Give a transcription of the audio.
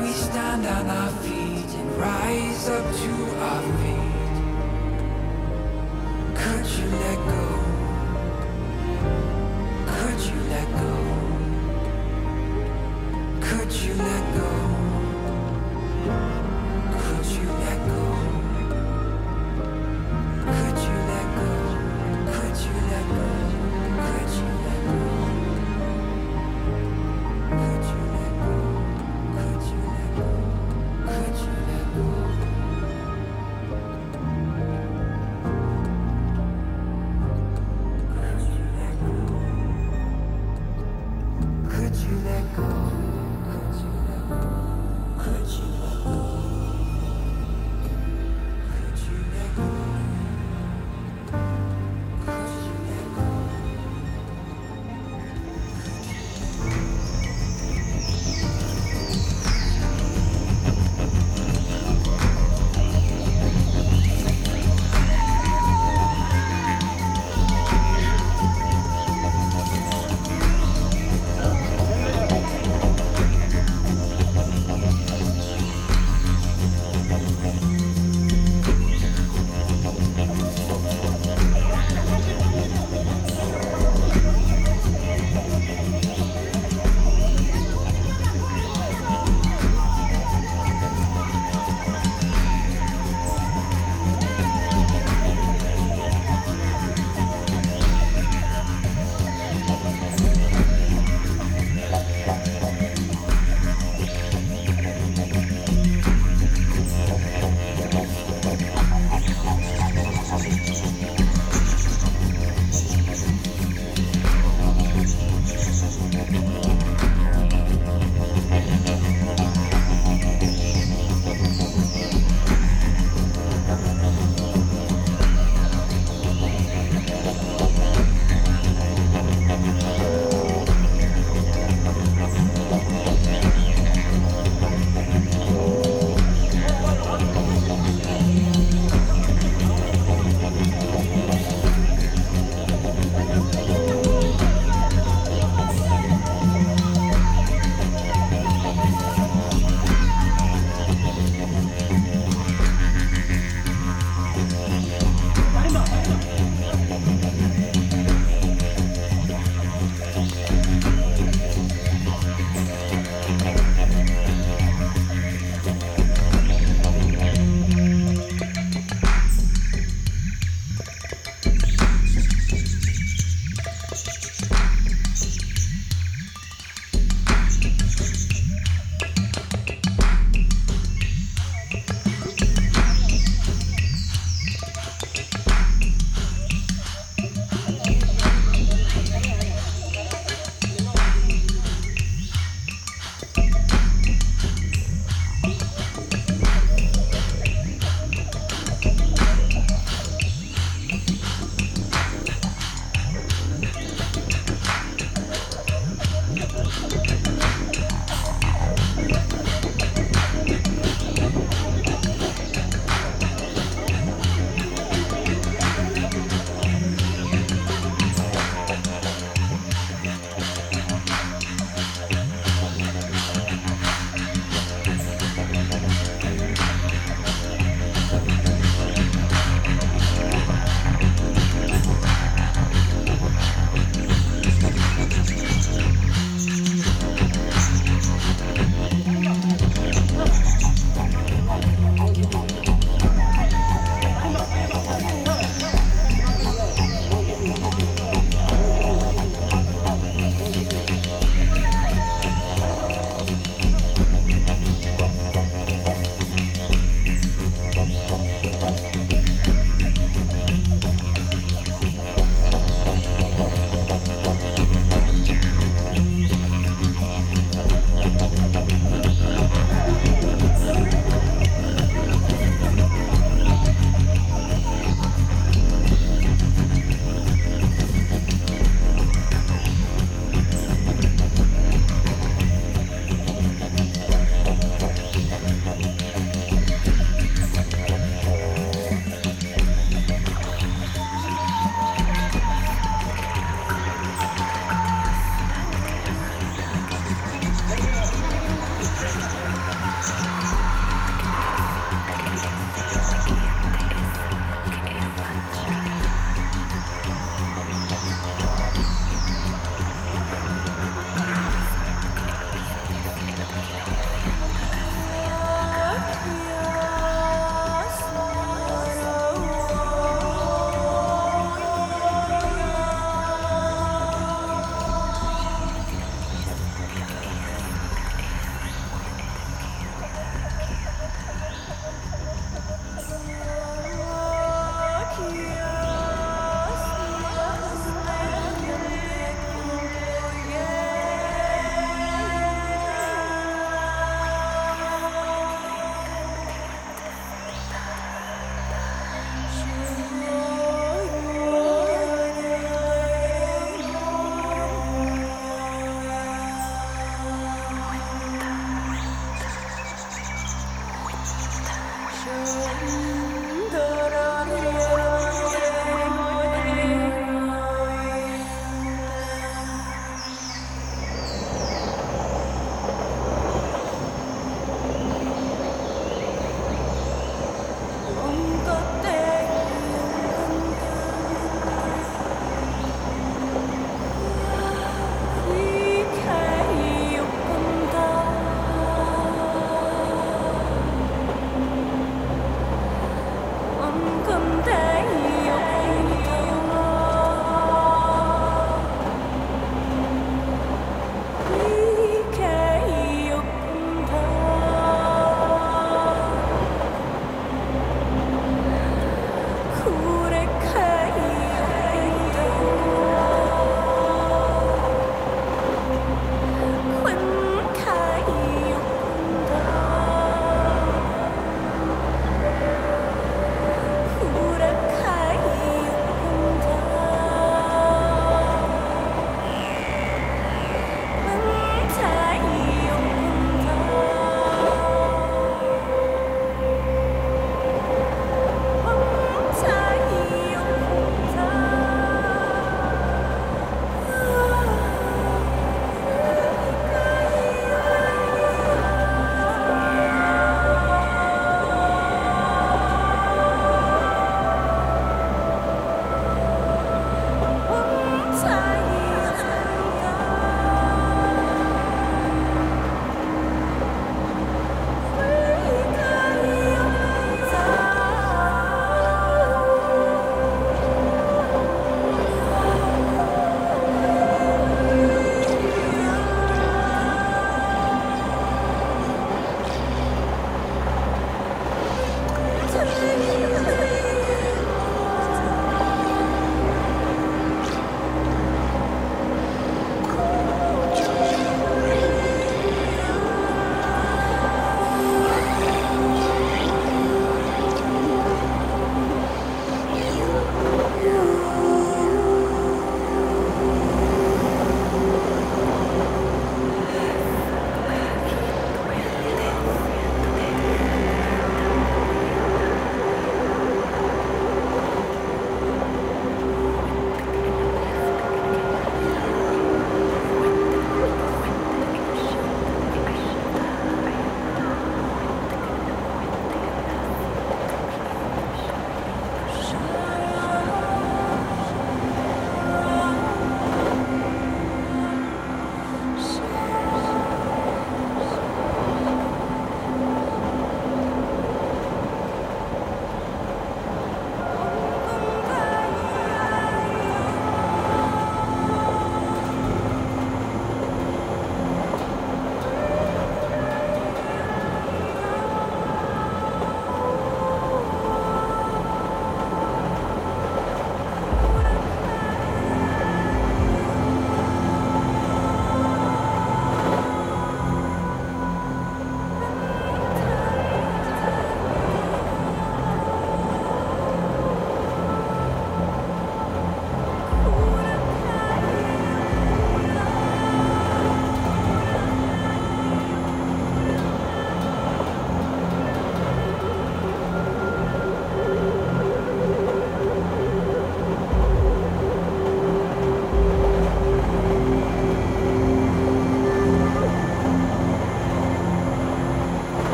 we stand on our feet and rise up to our feet. Could you let go? Could you let go? Could you let go?